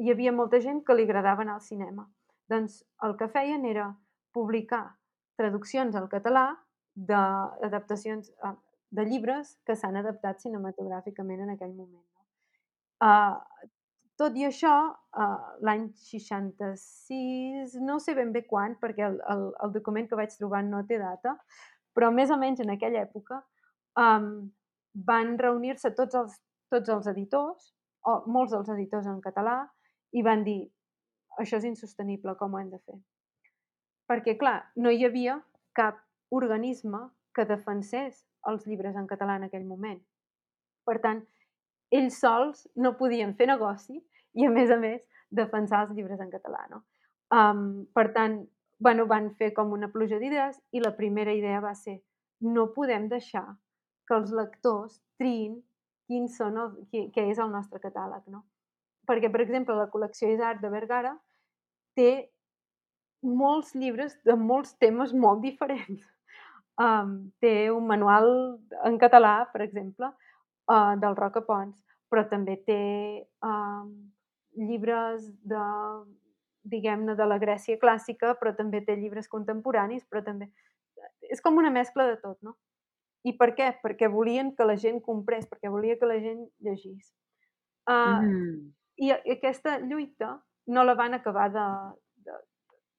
hi havia molta gent que li agradava anar al cinema. Doncs el que feien era publicar traduccions al català d'adaptacions ah, de llibres que s'han adaptat cinematogràficament en aquell moment. Uh, tot i això, uh, l'any 66, no sé ben bé quan, perquè el, el, el document que vaig trobar no té data, però més o menys en aquella època um, van reunir-se tots els, tots els editors, o molts dels editors en català, i van dir això és insostenible, com ho hem de fer? Perquè, clar, no hi havia cap organisme que defensés els llibres en català en aquell moment. Per tant, ells sols no podien fer negoci i, a més a més, defensar els llibres en català. No? Um, per tant, bueno, van fer com una pluja d'idees i la primera idea va ser no podem deixar que els lectors triïn quin són el, què, què és el nostre catàleg. No? perquè, per exemple, la col·lecció Isart de Vergara té molts llibres de molts temes molt diferents. Um, té un manual en català, per exemple, uh, del Roca Pons, però també té um, llibres de, diguem-ne, de la Grècia clàssica, però també té llibres contemporanis, però també... És com una mescla de tot, no? I per què? Perquè volien que la gent comprés, perquè volia que la gent llegís. Uh, Mm. I aquesta lluita no la van acabar de, de,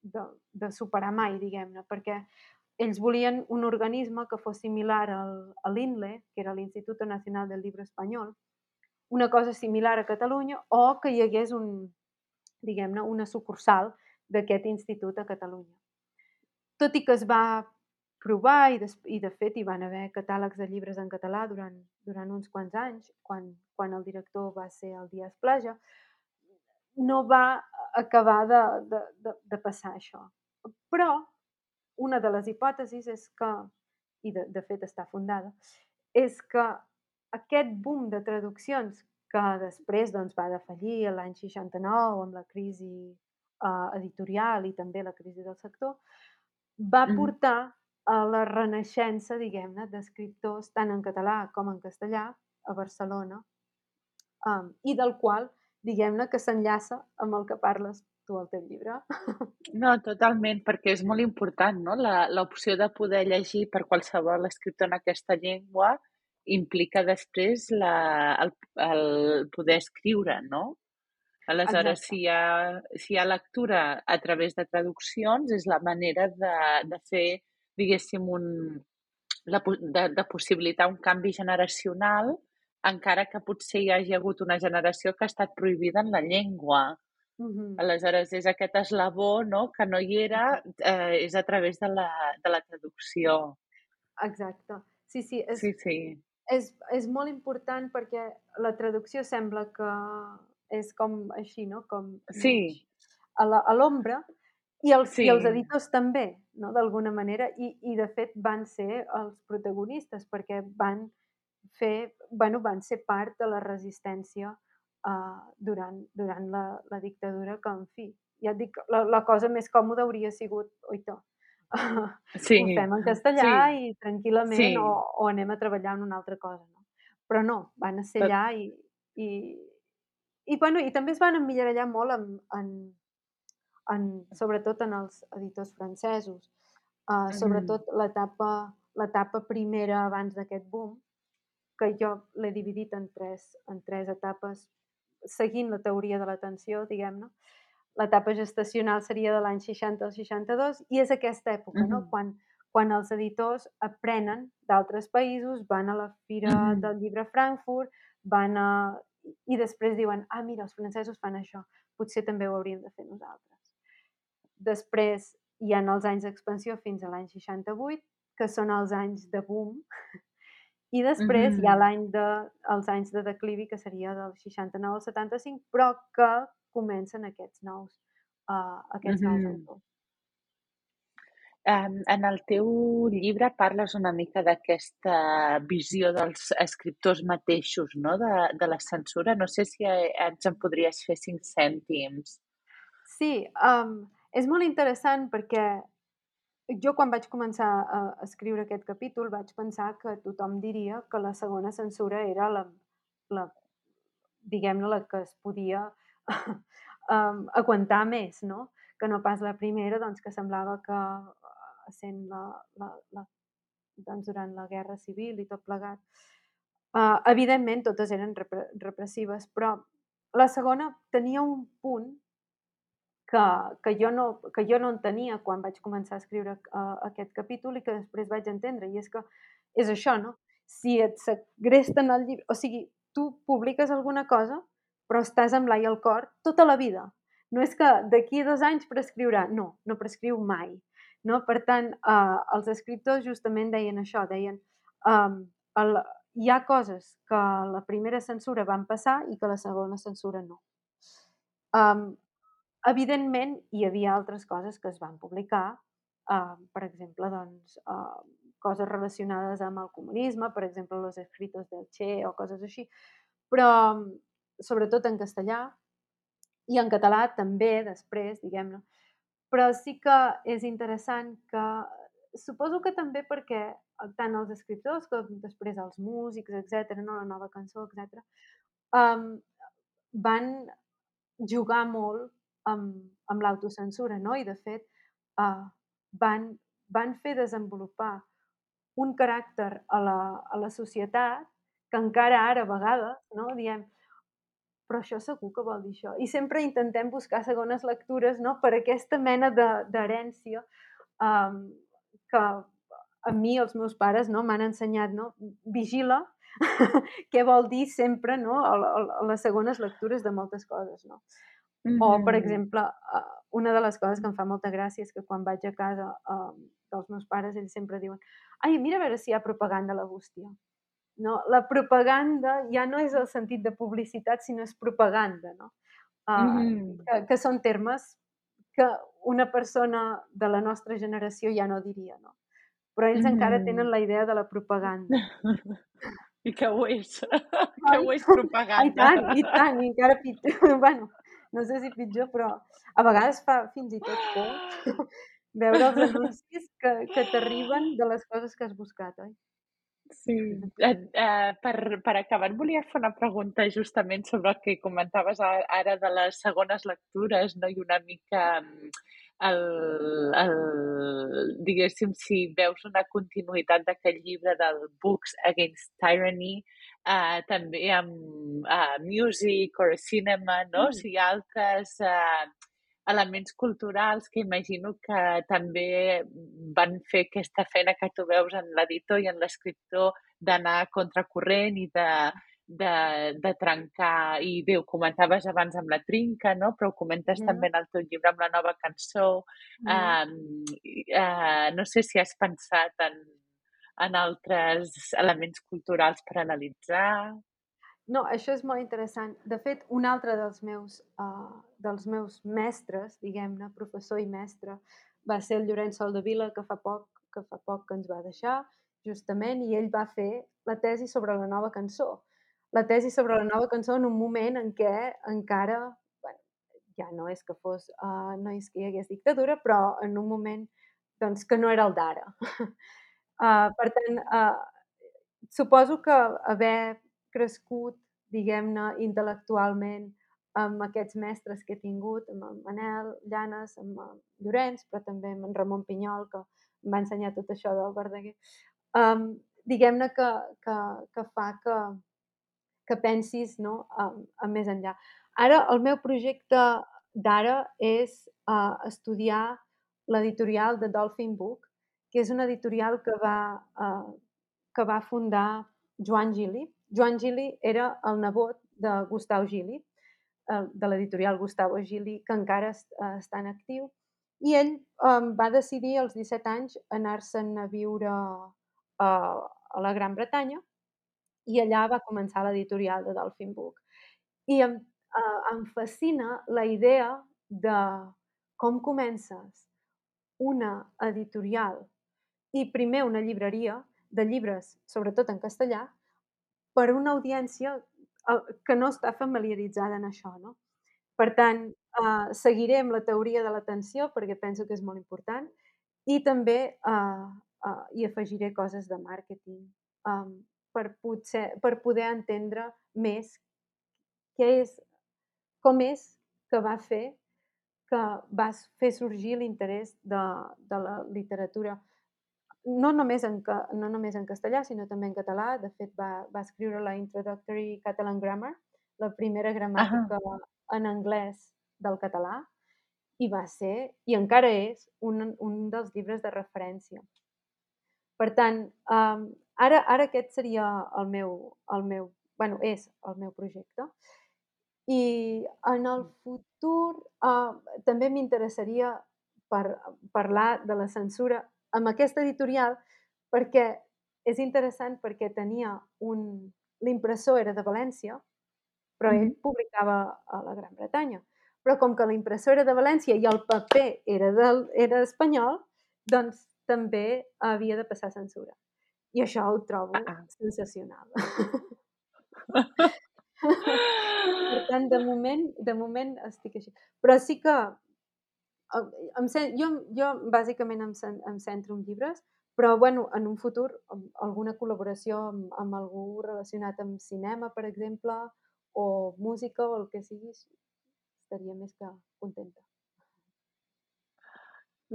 de, de superar mai, diguem-ne, perquè ells volien un organisme que fos similar al, a l'INLE, que era l'Instituto Nacional del Llibre Espanyol, una cosa similar a Catalunya, o que hi hagués un, diguem-ne, una sucursal d'aquest institut a Catalunya. Tot i que es va provar i, des, i de fet hi van haver catàlegs de llibres en català durant, durant uns quants anys, quan, quan el director va ser el Díaz Plaja, no va acabar de, de, de, de passar això. Però una de les hipòtesis és que, i de, de fet està fundada, és que aquest boom de traduccions que després doncs, va defallir l'any 69 amb la crisi uh, editorial i també la crisi del sector, va portar a la renaixença, diguem-ne, d'escriptors tant en català com en castellà a Barcelona um, i del qual, diguem-ne, que s'enllaça amb el que parles tu al teu llibre. No, totalment, perquè és molt important, no? La- L'opció de poder llegir per qualsevol escriptor en aquesta llengua implica després la, el, el poder escriure, no? Aleshores, Exacte. si hi, ha, si hi ha lectura a través de traduccions, és la manera de, de fer, diguéssim, un, la, de, de possibilitar un canvi generacional, encara que potser hi hagi hagut una generació que ha estat prohibida en la llengua. Mhm. Aleshores, és aquest eslabó no? que no hi era, eh, és a través de la, de la traducció. Exacte. Sí, sí, és, Sí, sí. és, és molt important perquè la traducció sembla que és com així, no? Com Sí. a l'ombra i, els, Sí. i els editors també, no? d'alguna manera, I, i de fet van ser els protagonistes perquè van fer, bueno, van ser part de la resistència uh, durant, durant la, la dictadura que, en fi, ja et dic, la, la cosa més còmoda hauria sigut, oita, <laughs> Sí. ho fem en castellà Sí. i tranquil·lament Sí. o, o anem a treballar en una altra cosa. No? Però no, van a ser Tot- allà i, i, i, bueno, i també es van emmirallar molt en, en, en, sobretot en els editors francesos. Uh, sobretot l'etapa l'etapa primera abans d'aquest boom, que jo l'he dividit en tres, en tres etapes, seguint la teoria de l'atenció, diguem-ne. L'etapa gestacional seria de l'any 60 al 62 i és aquesta època, no? Mhm. quan, quan els editors aprenen d'altres països, van a la Fira Mhm. del Llibre Frankfurt, van a... i després diuen, ah, mira, els francesos fan això, potser també ho hauríem de fer nosaltres. Després hi ha els anys d'expansió fins a l'any 68, que són els anys de boom, i després hi ha l'any de, els anys de declivi, que seria del 69 al 75, però que comencen aquests nous, uh, aquests nous Mhm. autors. Em, en el teu llibre parles una mica d'aquesta visió dels escriptors mateixos, no? de, de la censura. No sé si eh, ens en podries fer cinc cèntims. Sí, um, és molt interessant perquè jo quan vaig començar a escriure aquest capítol vaig pensar que tothom diria que la segona censura era la, la diguem-ne, la que es podia <laughs> um, aguantar més, no? Que no pas la primera, doncs, que semblava que eh, sent la, la, la, doncs, durant la Guerra Civil i tot plegat. Uh, evidentment, totes eren repre repressives, però la segona tenia un punt que, que, jo no, que jo no entenia quan vaig començar a escriure uh, aquest capítol i que després vaig entendre, i és que és això, no? Si et segresten el llibre... O sigui, tu publiques alguna cosa, però estàs amb l'ai al cor tota la vida. No és que d'aquí dos anys prescriurà, no, no prescriu mai. No? Per tant, uh, els escriptors justament deien això, deien um, el, hi ha coses que la primera censura van passar i que la segona censura no. Um, evidentment, hi havia altres coses que es van publicar, uh, per exemple, doncs, uh, coses relacionades amb el comunisme, per exemple, los escritos del Che o coses així, però sobretot en castellà i en català també després, diguem-ne. Però sí que és interessant que suposo que també perquè tant els escriptors com després els músics, etc, no? la nova cançó, etc, um, van jugar molt amb, amb l'autocensura, no? I de fet uh, van, van fer desenvolupar un caràcter a la, a la societat que encara ara a vegades no, diem però això segur que vol dir això. I sempre intentem buscar segones lectures no, per aquesta mena d'herència um, que a mi els meus pares no, m'han ensenyat, no? vigila <laughs> què vol dir sempre no, a, a, a les segones lectures de moltes coses. No? Mm -hmm. O, per exemple, una de les coses que em fa molta gràcia és que quan vaig a casa dels meus pares, ells sempre diuen ai, mira a veure si hi ha propaganda a la bústia. No? La propaganda ja no és el sentit de publicitat, sinó és propaganda, no? Uh, mm -hmm. que, que són termes que una persona de la nostra generació ja no diria, no? Però ells mm -hmm. encara tenen la idea de la propaganda. I que ho és. que ho és propaganda. I tant, i tant, i encara pitjor. <laughs> bueno, no sé si pitjor, però a vegades fa fins i tot por <laughs> veure els anuncis que, que t'arriben de les coses que has buscat, oi? Sí. Eh, per, per acabar, et volia fer una pregunta justament sobre el que comentaves ara de les segones lectures, no? i una mica el, el, diguéssim, si veus una continuïtat d'aquest llibre del Books Against Tyranny, eh, també amb eh, music o cinema, no? Mm. O sigui, altres eh, elements culturals que imagino que també van fer aquesta feina que tu veus en l'editor i en l'escriptor d'anar contracorrent i de, de, de trencar, i bé, ho comentaves abans amb la trinca, no? però ho comentes mm. també en el teu llibre amb la nova cançó. Mm. Uh, uh, no sé si has pensat en, en altres elements culturals per analitzar. No, això és molt interessant. De fet, un altre dels meus, uh, dels meus mestres, diguem-ne, professor i mestre, va ser el Llorenç Soldevila, que fa poc que fa poc que ens va deixar, justament, i ell va fer la tesi sobre la nova cançó. La tesi sobre la nova cançó en un moment en què encara, bueno, ja no és que fos, uh, no és que hi hagués dictadura, però en un moment doncs, que no era el d'ara. <laughs> Uh, per tant, uh, suposo que haver crescut, diguem-ne, intel·lectualment amb aquests mestres que he tingut, amb el Manel Llanes, amb el Llorenç, però també amb en Ramon Pinyol, que em va ensenyar tot això del Verdaguer, um, diguem-ne que, que, que fa que, que pensis no, a, a més enllà. Ara, el meu projecte d'ara és uh, estudiar l'editorial de Dolphin Book, que és una editorial que va, eh, que va fundar Joan Gili. Joan Gili era el nebot de Gustau Gili, eh, de l'editorial Gustavo Gili, que encara eh, està en actiu. I ell eh, va decidir als 17 anys anar-se'n a viure a, a la Gran Bretanya i allà va començar l'editorial de Dolphin Book. I em, eh, em fascina la idea de com comences una editorial i primer una llibreria de llibres, sobretot en castellà, per una audiència que no està familiaritzada en això. No? Per tant, eh, seguiré amb la teoria de l'atenció perquè penso que és molt important i també eh, eh, hi afegiré coses de màrqueting eh, per, potser, per poder entendre més què és, com és que va fer que vas fer sorgir l'interès de, de la literatura no només, en, no només en castellà, sinó també en català. De fet, va, va escriure la Introductory Catalan Grammar, la primera gramàtica uh -huh. en anglès del català, i va ser, i encara és, un, un dels llibres de referència. Per tant, um, ara, ara aquest seria el meu, el meu, bueno, és el meu projecte. I en el futur uh, també m'interessaria per parlar de la censura amb aquesta editorial perquè és interessant perquè tenia un... L'impressor era de València, però ell publicava a la Gran Bretanya. Però com que l'impressor era de València i el paper era, del, era espanyol, doncs també havia de passar censura. I això ho trobo ah. sensacional. <laughs> per tant, de moment, de moment estic així. Però sí que em, jo, jo bàsicament em, em centro en llibres, però bueno, en un futur alguna col·laboració amb, amb algú relacionat amb cinema, per exemple, o música o el que sigui, estaria més que contenta.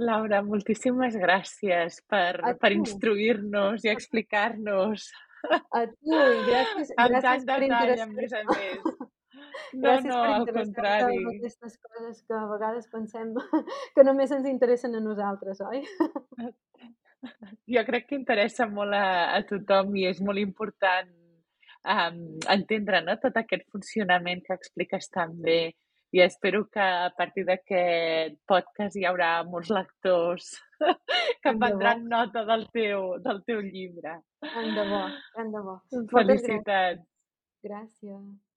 Laura, moltíssimes gràcies per, per instruir-nos i explicar-nos. A tu, gràcies, <laughs> gràcies tant per detall, a més a més. No, gràcies no, per al interessar-te contrari. en aquestes coses que a vegades pensem <laughs> que només ens interessen a nosaltres, oi? <laughs> Jo crec que interessa molt a, a tothom i és molt important um, entendre no, tot aquest funcionament que expliques tan bé i espero que a partir d'aquest podcast hi haurà molts lectors <laughs> que prendran nota del teu, del teu llibre. Tant de bo, tant de bo. Felicitats. Gràcies.